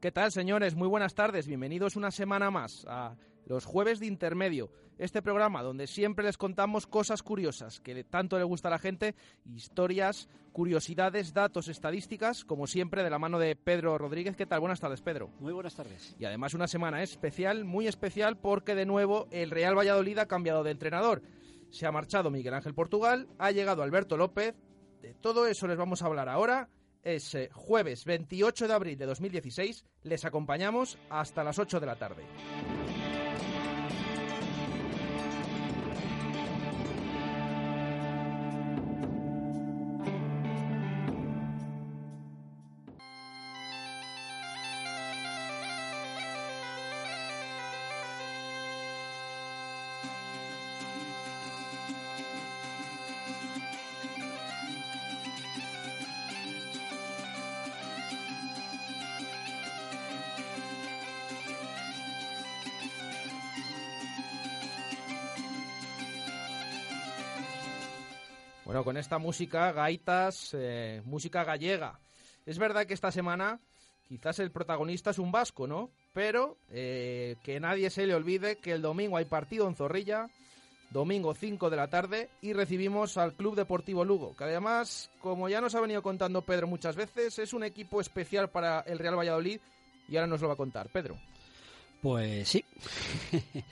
¿Qué tal, señores? Muy buenas tardes. Bienvenidos una semana más a los jueves de intermedio, este programa donde siempre les contamos cosas curiosas que tanto le gusta a la gente, historias, curiosidades, datos, estadísticas, como siempre de la mano de Pedro Rodríguez. ¿Qué tal? Buenas tardes, Pedro. Muy buenas tardes. Y además una semana especial, muy especial, porque de nuevo el Real Valladolid ha cambiado de entrenador. Se ha marchado Miguel Ángel Portugal, ha llegado Alberto López. De todo eso les vamos a hablar ahora es eh, jueves 28 de abril de 2016. Les acompañamos hasta las 8 de la tarde. Bueno, con esta música, gaitas, eh, música gallega. Es verdad que esta semana quizás el protagonista es un vasco, ¿no? Pero eh, que nadie se le olvide que el domingo hay partido en Zorrilla, domingo 5 de la tarde, y recibimos al Club Deportivo Lugo, que además, como ya nos ha venido contando Pedro muchas veces, es un equipo especial para el Real Valladolid y ahora nos lo va a contar. Pedro. Pues sí.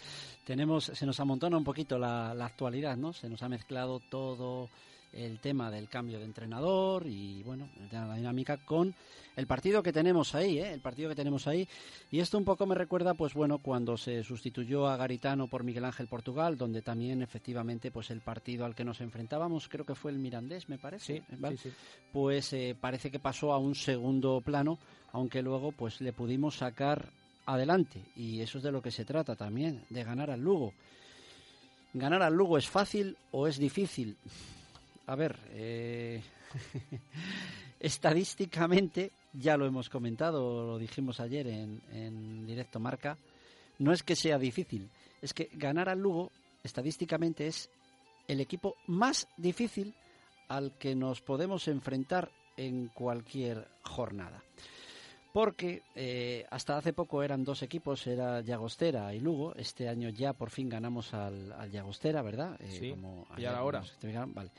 Tenemos, se nos amontona un poquito la, la actualidad, ¿no? Se nos ha mezclado todo el tema del cambio de entrenador y bueno, la dinámica con el partido que tenemos ahí, ¿eh? el partido que tenemos ahí. Y esto un poco me recuerda, pues bueno, cuando se sustituyó a Garitano por Miguel Ángel Portugal, donde también efectivamente, pues el partido al que nos enfrentábamos, creo que fue el Mirandés, me parece, Sí, ¿vale? sí, sí. pues eh, parece que pasó a un segundo plano, aunque luego pues le pudimos sacar adelante y eso es de lo que se trata también, de ganar al Lugo. ¿Ganar al Lugo es fácil o es difícil? A ver, eh, estadísticamente, ya lo hemos comentado, lo dijimos ayer en, en directo marca, no es que sea difícil, es que ganar al Lugo estadísticamente es el equipo más difícil al que nos podemos enfrentar en cualquier jornada. Porque eh, hasta hace poco eran dos equipos, era Llagostera y Lugo. Este año ya por fin ganamos al, al Llagostera, ¿verdad? Eh, Sí, como ya ayer era hora. Vale.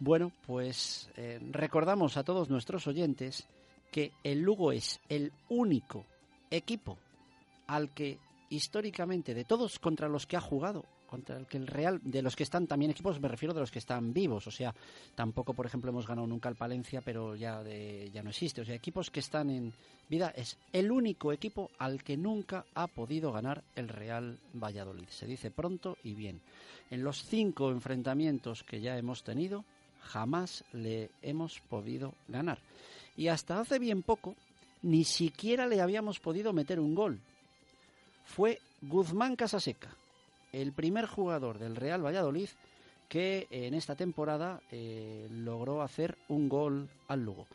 Bueno, pues eh, recordamos a todos nuestros oyentes que el Lugo es el único equipo al que históricamente de todos contra los que ha jugado contra el que el Real de los que están también equipos me refiero de los que están vivos. O sea tampoco por ejemplo hemos ganado nunca al Palencia pero ya de, ya no existe. O sea equipos que están en vida es el único equipo al que nunca ha podido ganar el Real Valladolid. Se dice pronto y bien. En los cinco enfrentamientos que ya hemos tenido jamás le hemos podido ganar. Y hasta hace bien poco ni siquiera le habíamos podido meter un gol fue Guzmán Casaseca, el primer jugador del Real Valladolid que en esta temporada eh, logró hacer un gol al Lugo.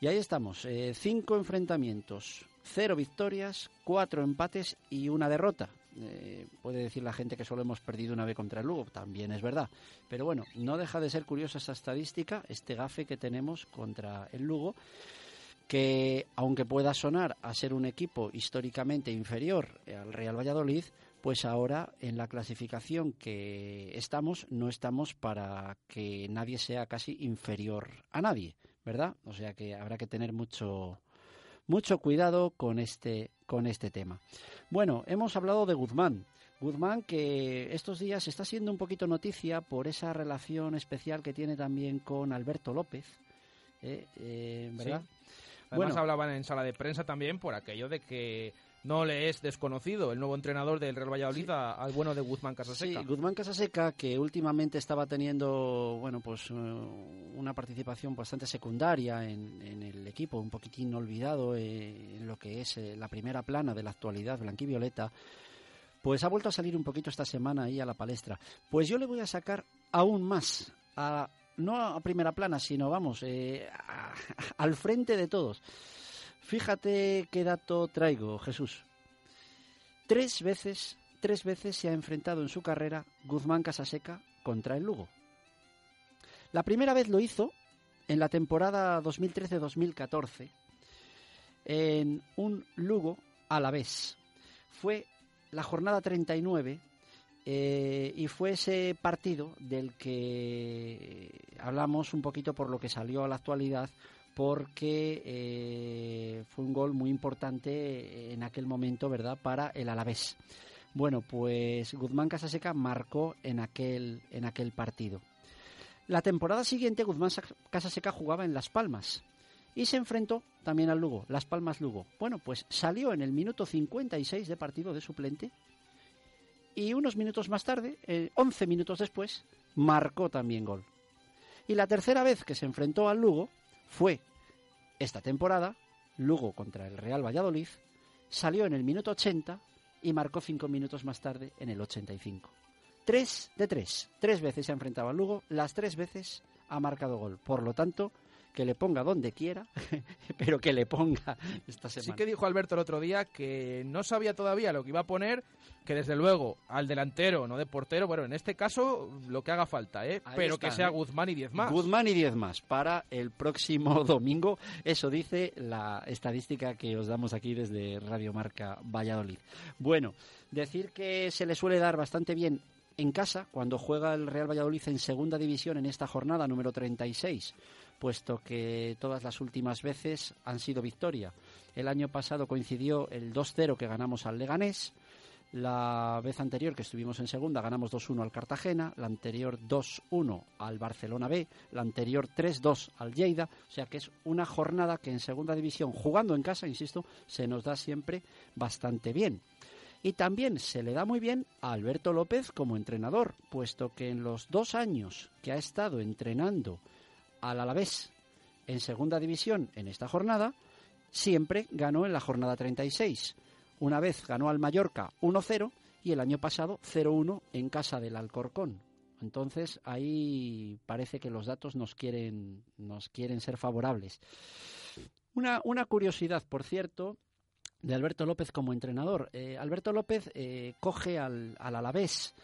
Y ahí estamos, eh, cinco enfrentamientos, cero victorias, cuatro empates y una derrota. Eh, puede decir la gente que solo hemos perdido una vez contra el Lugo, también es verdad. Pero bueno, no deja de ser curiosa esta estadística, este gafe que tenemos contra el Lugo que aunque pueda sonar a ser un equipo históricamente inferior al Real Valladolid, pues ahora en la clasificación que estamos no estamos para que nadie sea casi inferior a nadie, ¿verdad? O sea que habrá que tener mucho mucho cuidado con este con este tema. Bueno, hemos hablado de Guzmán. Guzmán que estos días está siendo un poquito noticia por esa relación especial que tiene también con Alberto López, ¿eh? Eh, ¿verdad? Además hablaban en sala de prensa también por aquello de que no le es desconocido el nuevo entrenador del Real Valladolid al bueno de Guzmán Casaseca. Sí, Guzmán Casaseca que últimamente estaba teniendo, bueno, pues eh, una participación bastante secundaria en, el equipo, un poquitín olvidado eh, en lo que es eh, la primera plana de la actualidad blanquivioleta, pues ha vuelto a salir un poquito esta semana ahí a la palestra. Pues yo le voy a sacar aún más a no a primera plana, sino vamos, al frente de todos. Fíjate qué dato traigo, Jesús. Tres veces, tres veces se ha enfrentado en su carrera Guzmán Casaseca contra el Lugo. La primera vez lo hizo en la temporada 2013-2014 en un Lugo a la vez. Fue la jornada 39 eh, y fue ese partido del que hablamos un poquito por lo que salió a la actualidad porque eh, fue un gol muy importante en aquel momento, ¿verdad?, para el Alavés. Bueno, pues Guzmán Casaseca marcó en aquel, en aquel partido. La temporada siguiente Guzmán Casaseca jugaba en Las Palmas y se enfrentó también al Lugo, Las Palmas Lugo. Bueno, pues salió en el minuto 56 de partido de suplente y unos minutos más tarde, 11 minutos después, marcó también gol. Y la tercera vez que se enfrentó al Lugo, fue esta temporada, Lugo contra el Real Valladolid, salió en el minuto 80 y marcó cinco minutos más tarde en el 85. Tres de tres. Tres veces se ha enfrentado al Lugo, las tres veces ha marcado gol. Por lo tanto, que le ponga donde quiera, pero que le ponga esta semana. Sí que dijo Alberto el otro día que no sabía todavía lo que iba a poner, que desde luego al delantero, no de portero, bueno, en este caso lo que haga falta, ¿eh? pero que sea Guzmán y 10 más. Guzmán y 10 más para el próximo domingo, eso dice la estadística que os damos aquí desde Radio Marca Valladolid. Bueno, decir que se le suele dar bastante bien en casa cuando juega el Real Valladolid en segunda división en esta jornada número 36 puesto que todas las últimas veces han sido victoria. El año pasado coincidió el 2-0 que ganamos al Leganés, la vez anterior que estuvimos en segunda ganamos 2-1 al Cartagena, la anterior 2-1 al Barcelona B, la anterior 3-2 al Lleida, o sea que es una jornada que en segunda división, jugando en casa, insisto, se nos da siempre bastante bien. Y también se le da muy bien a Alberto López como entrenador, puesto que en los dos años que ha estado entrenando al Alavés en segunda división en esta jornada, siempre ganó en la jornada 36. Una vez ganó al Mallorca 1-0 y el año pasado 0-1 en casa del Alcorcón. Entonces ahí parece que los datos nos quieren, nos quieren ser favorables. Una, una curiosidad, por cierto, de Alberto López como entrenador. Eh, Alberto López eh, coge al, al Alavés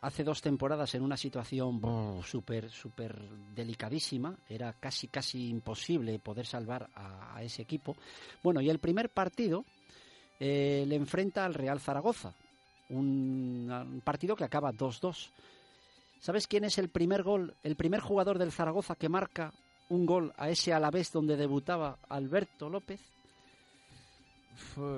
hace dos temporadas en una situación súper, súper delicadísima. Era casi, casi imposible poder salvar a, ese equipo. Bueno, y el primer partido eh, le enfrenta al Real Zaragoza. Un, partido que acaba 2-2. ¿Sabes quién es el primer gol, el primer jugador del Zaragoza que marca un gol a ese Alavés donde debutaba Alberto López?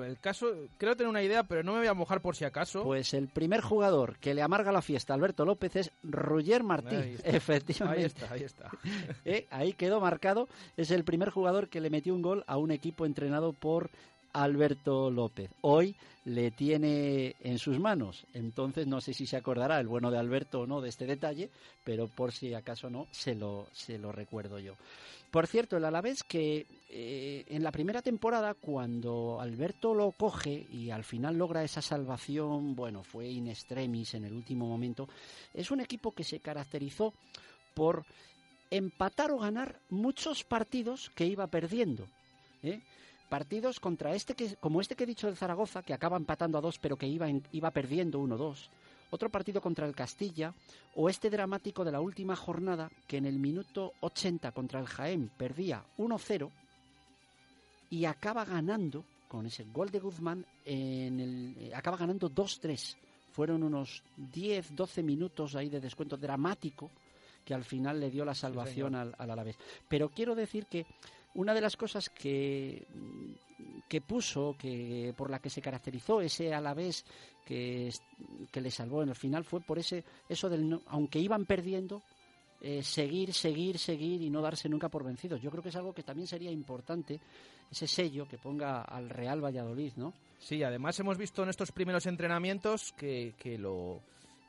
El caso, creo tener una idea, pero no me voy a mojar por si acaso. Pues el primer jugador que le amarga la fiesta a Alberto López es Roger Martí, efectivamente. Ahí está, ahí está. Eh, ahí quedó marcado. Es el primer jugador que le metió un gol a un equipo entrenado por Alberto López. Hoy le tiene en sus manos. Entonces no sé si se acordará el bueno de Alberto o no de este detalle, pero por si acaso no, se lo, se lo recuerdo yo. Por cierto, el Alavés que eh, en la primera temporada, cuando Alberto lo coge y al final logra esa salvación, bueno, fue in extremis en el último momento, es un equipo que se caracterizó por empatar o ganar muchos partidos que iba perdiendo. ¿eh? Partidos contra este que, como este que he dicho del Zaragoza, que acaba empatando a dos, pero que iba, iba perdiendo 1-2 otro partido contra el Castilla o este dramático de la última jornada que en el minuto 80 contra el Jaén perdía 1-0 y acaba ganando con ese gol de Guzmán en el eh, acaba ganando 2-3. Fueron unos 10, 12 minutos ahí de descuento dramático que al final le dio la salvación al, al Alavés. Pero quiero decir que Una de las cosas que, que puso, que por la que se caracterizó ese Alavés que, que le salvó en el final fue por ese eso del aunque iban perdiendo eh, seguir, seguir, seguir y no darse nunca por vencidos. Yo creo que es algo que también sería importante, ese sello que ponga al Real Valladolid, ¿no? Sí, además hemos visto en estos primeros entrenamientos que, que lo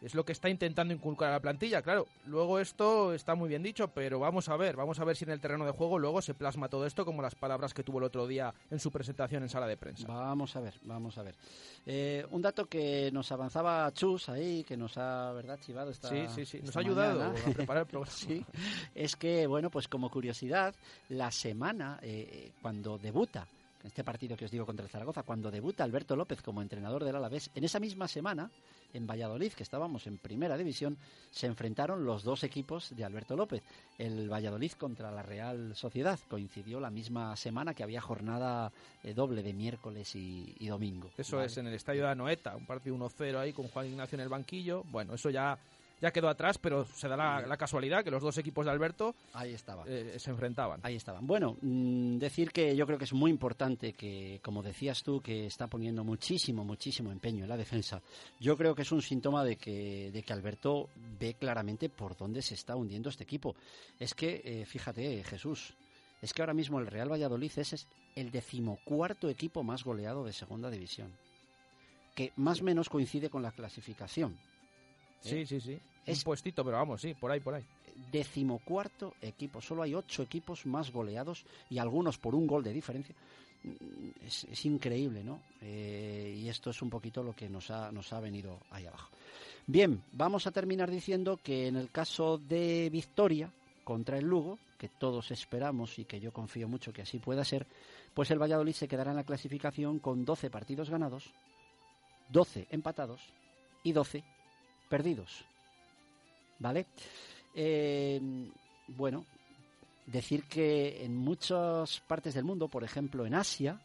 es lo que está intentando inculcar a la plantilla. Claro, luego esto está muy bien dicho, pero vamos a ver, vamos a ver si en el terreno de juego luego se plasma todo esto como las palabras que tuvo el otro día en su presentación en sala de prensa. Vamos a ver, vamos a ver. Eh, un dato que nos avanzaba Chus ahí, que nos ha, ¿verdad?, chivado esta Sí, sí, sí, nos ha ayudado a preparar el programa. sí, es que, bueno, pues como curiosidad, la semana eh, cuando debuta este partido que os digo contra el Zaragoza, cuando debuta Alberto López como entrenador del Alavés, en esa misma semana, en Valladolid, que estábamos en primera división, se enfrentaron los dos equipos de Alberto López. El Valladolid contra la Real Sociedad coincidió la misma semana que había jornada eh, doble de miércoles y, domingo. Eso es en el estadio de Anoeta, un partido 1-0 ahí con Juan Ignacio en el banquillo. Bueno, eso ya ya quedó atrás, pero se da la, casualidad que los dos equipos de Alberto Ahí estaba. Eh, se enfrentaban. Ahí estaban. Bueno, mm, decir que yo creo que es muy importante que, como decías tú, que está poniendo muchísimo, muchísimo empeño en la defensa. Yo creo que es un síntoma de que, de que Alberto ve claramente por dónde se está hundiendo este equipo. Es que, eh, fíjate, Jesús, es que ahora mismo el Real Valladolid es el decimocuarto equipo más goleado de segunda división, que más o menos coincide con la clasificación. Sí, sí, sí. Es un puestito, pero vamos, sí, por ahí, por ahí. Decimocuarto equipo. Solo hay ocho equipos más goleados y algunos por un gol de diferencia. Mm, es, increíble, ¿no? Eh, y esto es un poquito lo que nos ha, nos ha venido ahí abajo. Bien, vamos a terminar diciendo que en el caso de victoria contra el Lugo, que todos esperamos y que yo confío mucho que así pueda ser, pues el Valladolid se quedará en la clasificación con 12 partidos ganados, 12 empatados y 12 perdidos. ¿Vale? Eh, bueno, decir que en muchas partes del mundo, por ejemplo en Asia,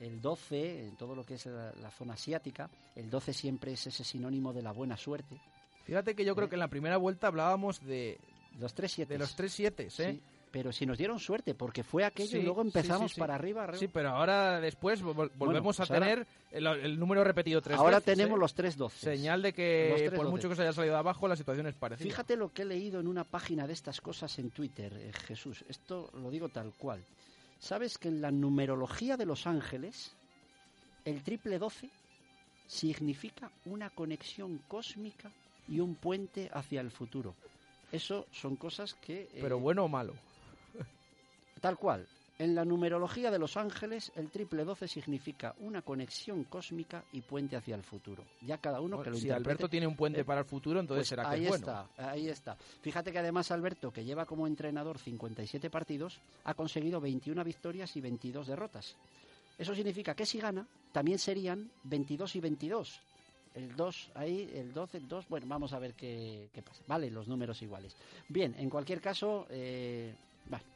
el 12, en todo lo que es la, zona asiática, el 12 siempre es ese sinónimo de la buena suerte. Fíjate que yo creo ¿Eh? que en la primera vuelta hablábamos de los tres siete. De los tres siete, ¿eh? Sí pero si nos dieron suerte, porque fue aquello y luego empezamos para arriba, Sí, pero ahora después volvemos a pues tener el, número repetido tres Ahora veces, tenemos ¿eh? los tres doce. Señal de que por mucho que se haya salido de abajo, la situación es parecida. Fíjate lo que he leído en una página de estas cosas en Twitter, eh, Jesús. Esto lo digo tal cual. ¿Sabes que en la numerología de Los Ángeles, el triple doce significa una conexión cósmica y un puente hacia el futuro? Eso son cosas que... ¿Pero eh, bueno o malo? Tal cual. En la numerología de los ángeles, el triple 12 significa una conexión cósmica y puente hacia el futuro. Ya cada uno que lo Si Alberto tiene un puente eh, para el futuro, entonces pues será que ahí es bueno. está, ahí está. Fíjate que además Alberto, que lleva como entrenador 57 partidos, ha conseguido 21 victorias y 22 derrotas. Eso significa que si gana, también serían 22 y 22. El 2 ahí, el 12, el 2, bueno, vamos a ver qué, pasa. Vale, los números iguales. Bien, en cualquier caso, eh,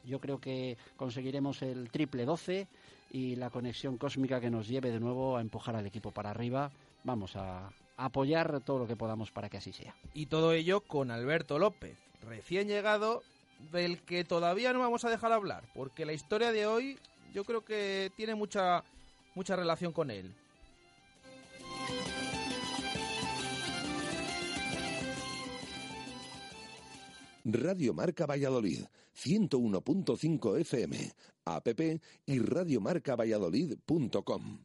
yo creo que conseguiremos el triple 12 y la conexión cósmica que nos lleve de nuevo a empujar al equipo para arriba. Vamos a apoyar todo lo que podamos para que así sea. Y todo ello con Alberto López, recién llegado, del que todavía no vamos a dejar hablar, porque la historia de hoy yo creo que tiene mucha, mucha relación con él. Radio Marca Valladolid, 101.5 FM, app y radiomarcavalladolid.com.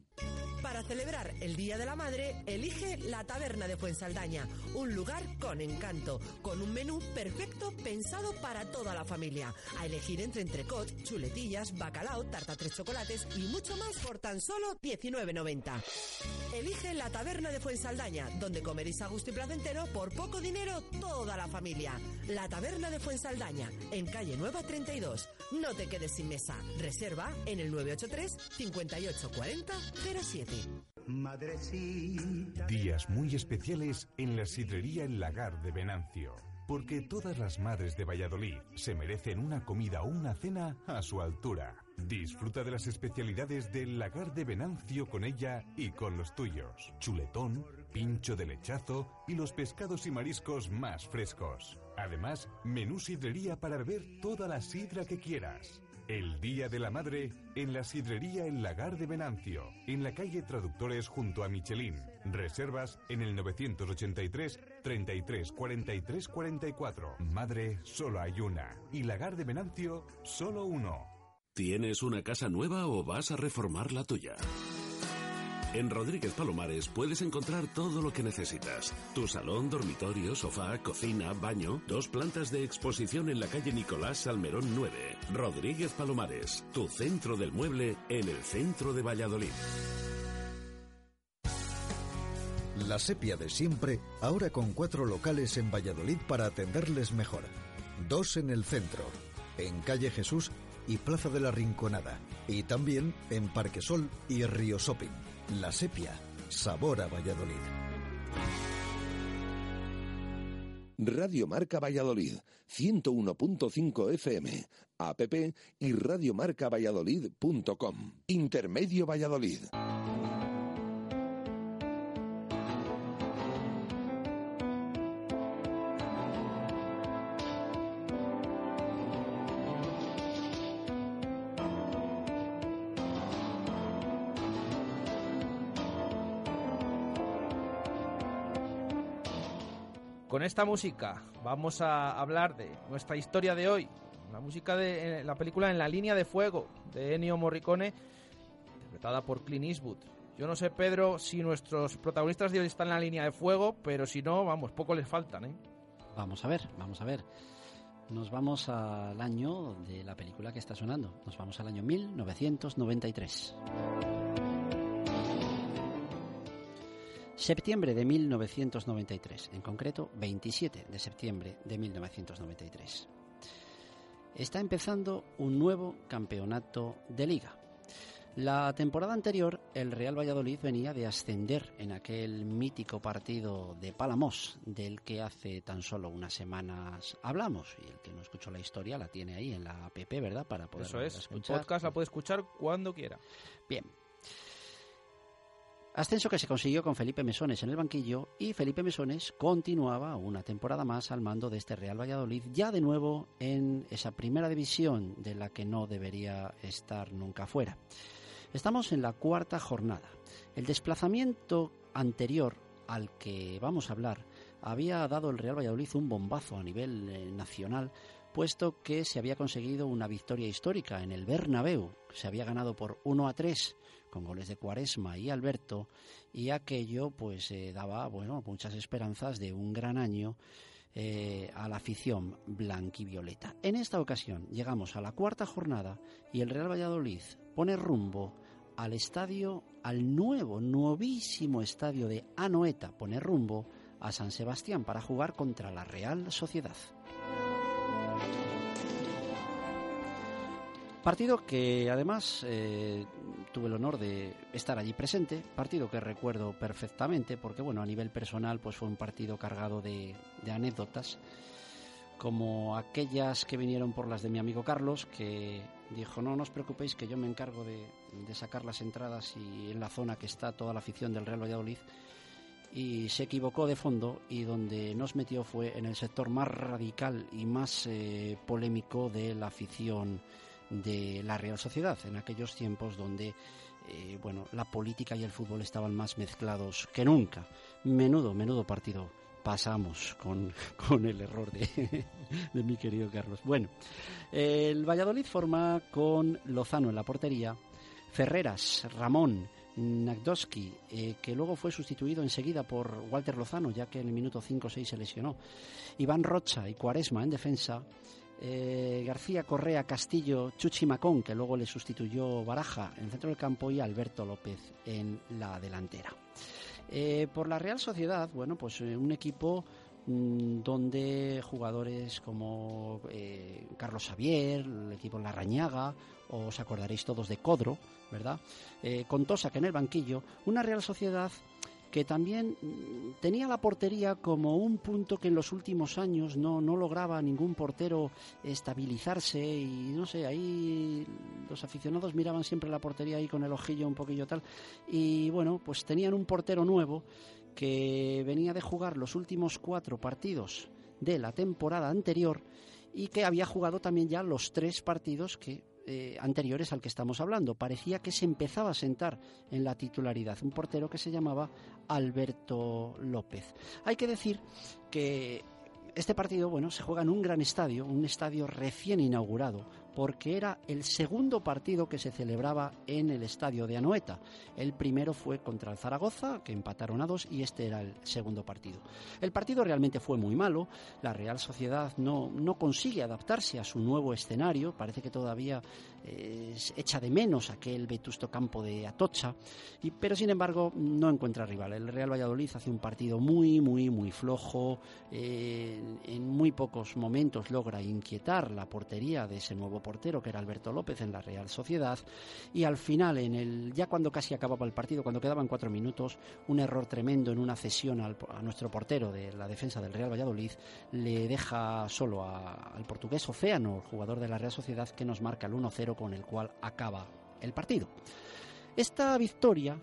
Para celebrar el Día de la Madre, elige la Taberna de Fuensaldaña, un lugar con encanto, con un menú perfecto pensado para toda la familia. A elegir entre entrecot, chuletillas, bacalao, tarta tres chocolates y mucho más por tan solo 19.90. Elige la Taberna de Fuensaldaña, donde comeréis a gusto y placentero por poco dinero toda la familia. La Taberna de Fuensaldaña, en calle Nueva 32. No te quedes sin mesa. Reserva en el 983 5840 07. Días muy especiales en la sidrería El Lagar de Venancio. Porque todas las madres de Valladolid se merecen una comida o una cena a su altura. Disfruta de las especialidades del Lagar de Venancio con ella y con los tuyos. Chuletón, pincho de lechazo y los pescados y mariscos más frescos. Además, menú sidrería para beber toda la sidra que quieras. El Día de la Madre en la sidrería El Lagar de Venancio, en la calle Traductores junto a Michelin. Reservas en el 983 33 43 44. Madre, solo hay una. Y Lagar de Venancio, solo uno. ¿Tienes una casa nueva o vas a reformar la tuya? En Rodríguez Palomares puedes encontrar todo lo que necesitas. Tu salón, dormitorio, sofá, cocina, baño, dos plantas de exposición en la calle Nicolás Salmerón 9. Rodríguez Palomares, tu centro del mueble en el centro de Valladolid. La sepia de siempre, ahora con cuatro locales en Valladolid para atenderles mejor. Dos en el centro, en calle Jesús y Plaza de la Rinconada. Y también en Parque Sol y Río Shopping. La sepia, sabor a Valladolid. Radio Marca Valladolid, 101.5 FM, app y radiomarcavalladolid.com. Intermedio Valladolid. Con esta música vamos a hablar de nuestra historia de hoy. La música de eh, la película En la línea de fuego de Ennio Morricone, interpretada por Clint Eastwood. Yo no sé, Pedro, si nuestros protagonistas de hoy están en la línea de fuego, pero si no, vamos, poco les faltan, ¿eh? Vamos a ver, vamos a ver. Nos vamos al año de la película que está sonando. Nos vamos al año 1993. Septiembre de 1993, en concreto 27 de septiembre de 1993. Está empezando un nuevo campeonato de liga. La temporada anterior, el Real Valladolid venía de ascender en aquel mítico partido de Palamos, del que hace tan solo unas semanas hablamos. Y el que no escuchó la historia la tiene ahí en la app, ¿verdad? Para poder Eso es, el escuchar. podcast la puede escuchar cuando quiera. Bien. Ascenso que se consiguió con Felipe Mesones en el banquillo y Felipe Mesones continuaba una temporada más al mando de este Real Valladolid, ya de nuevo en esa primera división de la que no debería estar nunca fuera. Estamos en la cuarta jornada. El desplazamiento anterior al que vamos a hablar había dado el Real Valladolid un bombazo a nivel eh, nacional, puesto que se había conseguido una victoria histórica en el Bernabéu. Se había ganado por 1 a 3 con goles de Cuaresma y Alberto y aquello pues eh, daba bueno muchas esperanzas de un gran año eh, a la afición blanquivioleta. En esta ocasión llegamos a la cuarta jornada y el Real Valladolid pone rumbo al estadio, al nuevo, novísimo estadio de Anoeta, pone rumbo a San Sebastián para jugar contra la Real Sociedad. Partido que además eh, tuve el honor de estar allí presente, partido que recuerdo perfectamente porque bueno, a nivel personal pues fue un partido cargado de, anécdotas como aquellas que vinieron por las de mi amigo Carlos, que dijo, no, no os preocupéis que yo me encargo de, de sacar las entradas y en la zona que está toda la afición del Real Valladolid y se equivocó de fondo y donde nos metió fue en el sector más radical y más eh, polémico de la afición de la Real Sociedad, en aquellos tiempos donde eh, bueno, la política y el fútbol estaban más mezclados que nunca. Menudo, menudo partido pasamos con, con el error de, de mi querido Carlos. Bueno, el Valladolid forma con Lozano en la portería, Ferreras, Ramón, Nagdowski, eh, que luego fue sustituido enseguida por Walter Lozano, ya que en el minuto 5 o 6 se lesionó. Iván Rocha y Cuaresma en defensa. Eh, García Correa Castillo Chuchi Macón, que luego le sustituyó Baraja en el centro del campo, y Alberto López en la delantera. Eh, por la Real Sociedad, bueno, pues eh, un equipo mm, donde jugadores como Carlos Xavier, el equipo Larrañaga, os acordaréis todos de Codro, ¿verdad? Con Tosa que en el banquillo, una Real Sociedad que también mm, tenía la portería como un punto que en los últimos años no, no lograba ningún portero estabilizarse y no sé, ahí los aficionados miraban siempre la portería ahí con el ojillo un poquillo tal. Y bueno, pues tenían un portero nuevo que venía de jugar los últimos cuatro partidos de la temporada anterior y que había jugado también ya los tres partidos que eh, anteriores al que estamos hablando. Parecía que se empezaba a sentar en la titularidad un portero que se llamaba Alberto López. Hay que decir que este partido, bueno, se juega en un gran estadio, un estadio recién inaugurado, porque era el segundo partido que se celebraba en el estadio de Anoeta. El primero fue contra el Zaragoza, que empataron a dos, y este era el segundo partido. El partido realmente fue muy malo, la Real Sociedad no, no consigue adaptarse a su nuevo escenario, parece que todavía eh, echa de menos aquel vetusto campo de Atocha, y, pero sin embargo no encuentra rival. El Real Valladolid hace un partido muy, muy, muy flojo, eh, en muy pocos momentos logra inquietar la portería de ese nuevo portero que era Alberto López en la Real Sociedad. Y al final en el ya cuando casi acababa el partido cuando quedaban cuatro minutos un error tremendo en una cesión al, a nuestro portero de la defensa del Real Valladolid le deja solo al portugués Océano el jugador de la Real Sociedad que nos marca el 1-0 con el cual acaba el partido. Esta victoria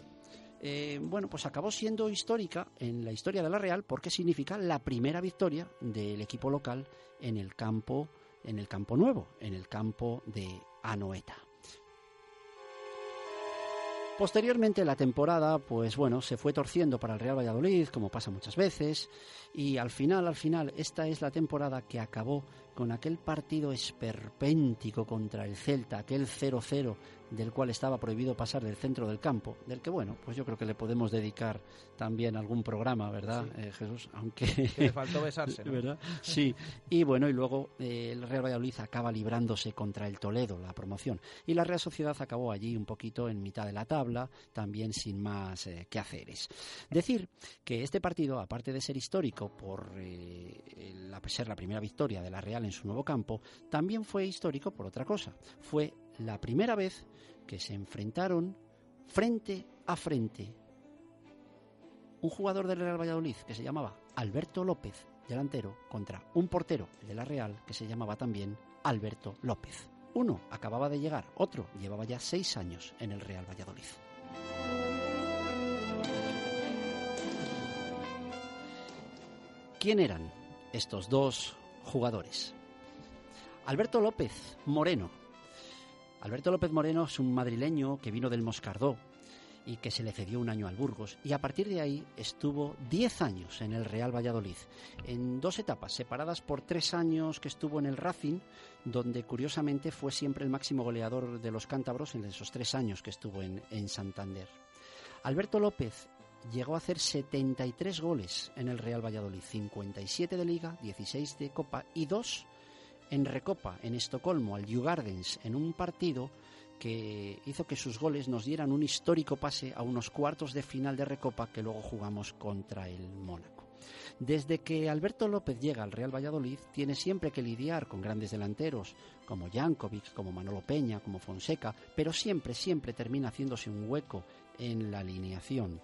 eh, bueno, pues acabó siendo histórica en la historia de la Real porque significa la primera victoria del equipo local en el campo en el campo nuevo, en el campo de Anoeta. Posteriormente la temporada, pues bueno, se fue torciendo para el Real Valladolid, como pasa muchas veces, y al final, al final, esta es la temporada que acabó con aquel partido esperpéntico contra el Celta, aquel 0-0 del cual estaba prohibido pasar del centro del campo, del que, bueno, pues yo creo que le podemos dedicar también algún programa, ¿verdad, eh, Jesús? Aunque... Que le faltó besarse, ¿no? ¿verdad? Sí, y bueno, y luego eh, el Real Valladolid acaba librándose contra el Toledo, la promoción, y la Real Sociedad acabó allí un poquito en mitad de la tabla, también sin más eh, que haceres. Decir que este partido, aparte de ser histórico por la, ser la primera victoria de la Real en su nuevo campo, también fue histórico por otra cosa. Fue la primera vez que se enfrentaron frente a frente un jugador del Real Valladolid que se llamaba Alberto López, delantero, contra un portero de la Real que se llamaba también Alberto López. Uno acababa de llegar, otro llevaba ya seis años en el Real Valladolid. ¿Quién eran estos dos jugadores? Alberto López Moreno, Alberto López Moreno es un madrileño que vino del Moscardó y que se le cedió un año al Burgos y a partir de ahí estuvo 10 años en el Real Valladolid, en dos etapas separadas por tres años que estuvo en el Racing, donde curiosamente fue siempre el máximo goleador de los cántabros en esos tres años que estuvo en, en Santander. Alberto López llegó a hacer 73 goles en el Real Valladolid, 57 de liga, 16 de copa y dos en Recopa, en Estocolmo, al Gardens, en un partido que hizo que sus goles nos dieran un histórico pase a unos cuartos de final de Recopa que luego jugamos contra el Mónaco. Desde que Alberto López llega al Real Valladolid, tiene siempre que lidiar con grandes delanteros como Jankovic, como Manolo Peña, como Fonseca, pero siempre, siempre termina haciéndose un hueco en la alineación.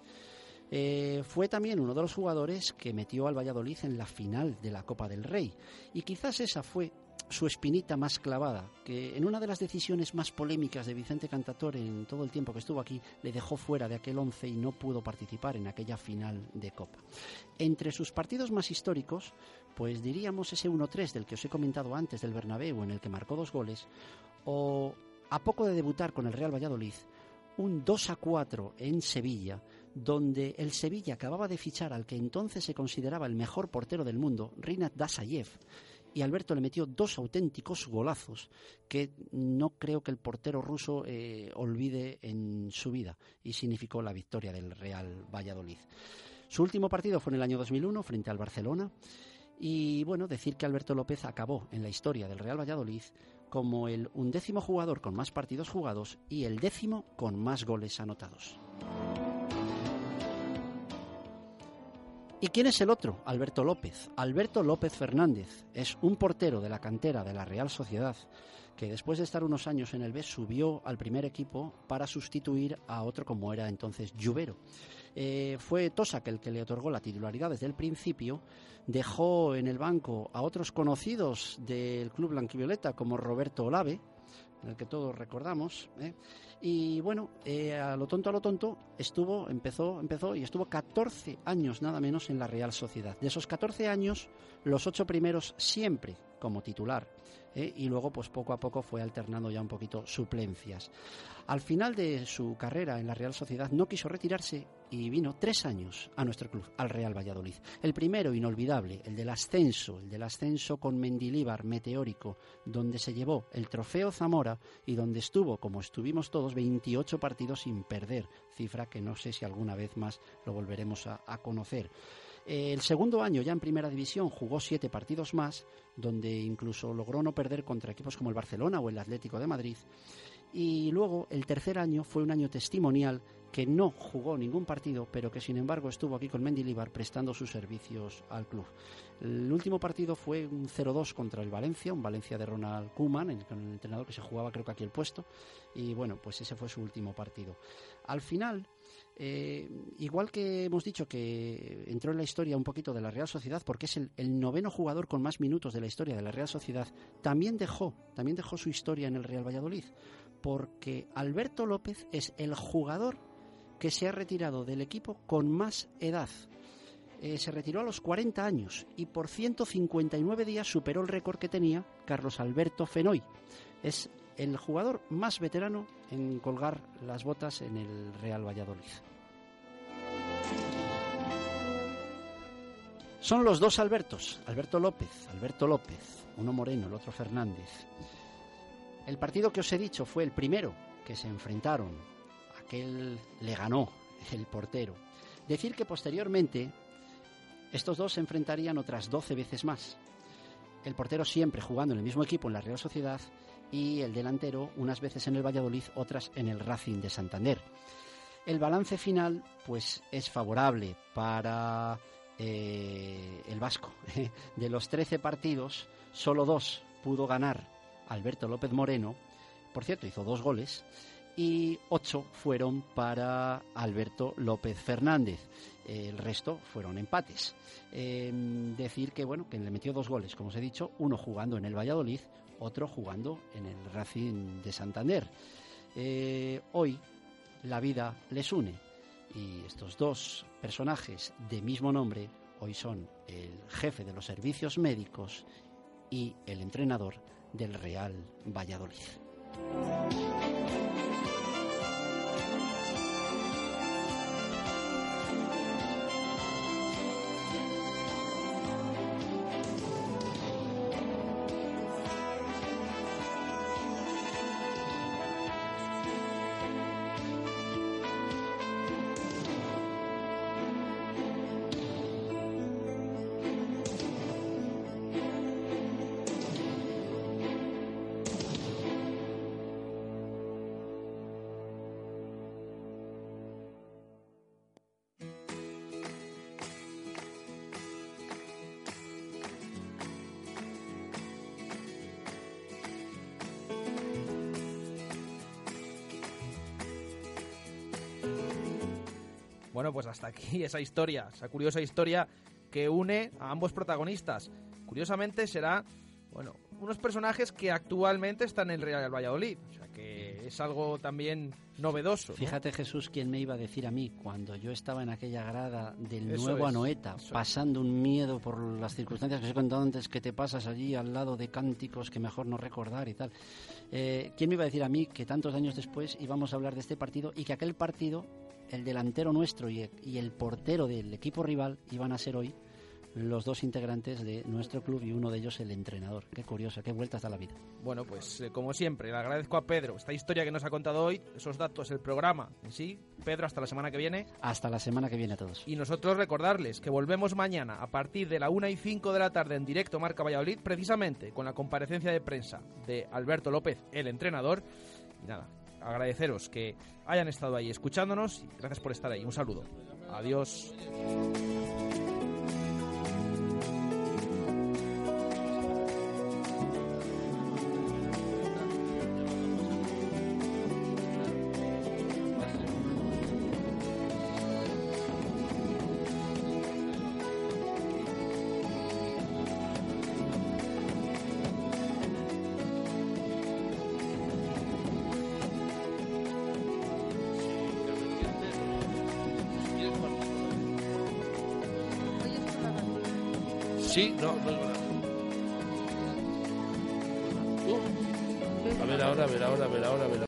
Eh, fue también uno de los jugadores que metió al Valladolid en la final de la Copa del Rey y quizás esa fue su espinita más clavada, que en una de las decisiones más polémicas de Vicente Cantatore en todo el tiempo que estuvo aquí, le dejó fuera de aquel once y no pudo participar en aquella final de Copa. Entre sus partidos más históricos, pues diríamos ese 1-3 del que os he comentado antes del Bernabéu, en el que marcó dos goles, o a poco de debutar con el Real Valladolid, un 2-4 en Sevilla, donde el Sevilla acababa de fichar al que entonces se consideraba el mejor portero del mundo, Rinat Dasayev, y Alberto le metió dos auténticos golazos que no creo que el portero ruso eh, olvide en su vida y significó la victoria del Real Valladolid. Su último partido fue en el año 2001 frente al Barcelona y bueno, decir que Alberto López acabó en la historia del Real Valladolid como el undécimo jugador con más partidos jugados y el décimo con más goles anotados. ¿Y quién es el otro? Alberto López. Alberto López Fernández es un portero de la cantera de la Real Sociedad que después de estar unos años en el B subió al primer equipo para sustituir a otro como era entonces Lluvero. Eh, fue Tosak el que le otorgó la titularidad desde el principio, dejó en el banco a otros conocidos del club blanquivioleta como Roberto Olave, el que todos recordamos. ¿eh? Y bueno, eh, a lo tonto, a lo tonto, estuvo, empezó, empezó y estuvo 14 años nada menos en la Real Sociedad. De esos 14 años, los ocho primeros siempre como titular. ¿eh? y luego pues poco a poco fue alternando ya un poquito suplencias. Al final de su carrera en la Real Sociedad no quiso retirarse y vino tres años a nuestro club, al Real Valladolid. El primero inolvidable, el del ascenso, el del ascenso con Mendilíbar meteórico, donde se llevó el trofeo Zamora y donde estuvo, como estuvimos todos, 28 partidos sin perder, cifra que no sé si alguna vez más lo volveremos a, a conocer. El segundo año, ya en primera división, jugó siete partidos más, donde incluso logró no perder contra equipos como el Barcelona o el Atlético de Madrid. Y luego, el tercer año fue un año testimonial que no jugó ningún partido, pero que sin embargo estuvo aquí con Mendilibar prestando sus servicios al club. El último partido fue un 0-2 contra el Valencia, un Valencia de Ronald Koeman, el, el entrenador que se jugaba creo que aquí el puesto, y bueno, pues ese fue su último partido. Al final, eh, igual que hemos dicho que entró en la historia un poquito de la Real Sociedad, porque es el, noveno jugador con más minutos de la historia de la Real Sociedad, también dejó, también dejó su historia en el Real Valladolid, porque Alberto López es el jugador que se ha retirado del equipo con más edad. Eh, se retiró a los 40 años y por 159 días superó el récord que tenía Carlos Alberto Fenoy. Es el jugador más veterano en colgar las botas en el Real Valladolid. Son los dos Albertos, Alberto López, Alberto López, uno Moreno, el otro Fernández. El partido que os he dicho fue el primero que se enfrentaron, aquel le ganó el portero. Decir que posteriormente estos dos se enfrentarían otras 12 veces más. El portero siempre jugando en el mismo equipo en la Real Sociedad y el delantero unas veces en el Valladolid, otras en el Racing de Santander. El balance final pues es favorable para eh, el Vasco. De los 13 partidos, solo dos pudo ganar Alberto López Moreno, por cierto hizo dos goles, y ocho fueron para Alberto López Fernández. El resto fueron empates. Eh, decir que bueno que le metió dos goles, como os he dicho, uno jugando en el Valladolid, otro jugando en el Racing de Santander. Eh, hoy la vida les une y estos dos personajes de mismo nombre hoy son el jefe de los servicios médicos y el entrenador del Real Valladolid. Bueno, pues hasta aquí esa historia, esa curiosa historia que une a ambos protagonistas. Curiosamente será, bueno, unos personajes que actualmente están en el Real Valladolid. O sea que es algo también novedoso. ¿no? Fíjate Jesús quién me iba a decir a mí cuando yo estaba en aquella grada del eso nuevo es, Anoeta, pasando un miedo por las circunstancias que os he contado antes, que te pasas allí al lado de cánticos que mejor no recordar y tal. Eh, ¿Quién me iba a decir a mí que tantos años después íbamos a hablar de este partido y que aquel partido el delantero nuestro y, y, el portero del equipo rival iban a ser hoy los dos integrantes de nuestro club y uno de ellos el entrenador. Qué curiosa, qué vueltas da la vida. Bueno, pues eh, como siempre, le agradezco a Pedro esta historia que nos ha contado hoy, esos datos, el programa en sí. Pedro, hasta la semana que viene. Hasta la semana que viene a todos. Y nosotros recordarles que volvemos mañana a partir de la 1 y 5 de la tarde en directo Marca Valladolid, precisamente con la comparecencia de prensa de Alberto López, el entrenador. Y nada, agradeceros que hayan estado ahí escuchándonos y gracias por estar ahí. Un saludo. Adiós.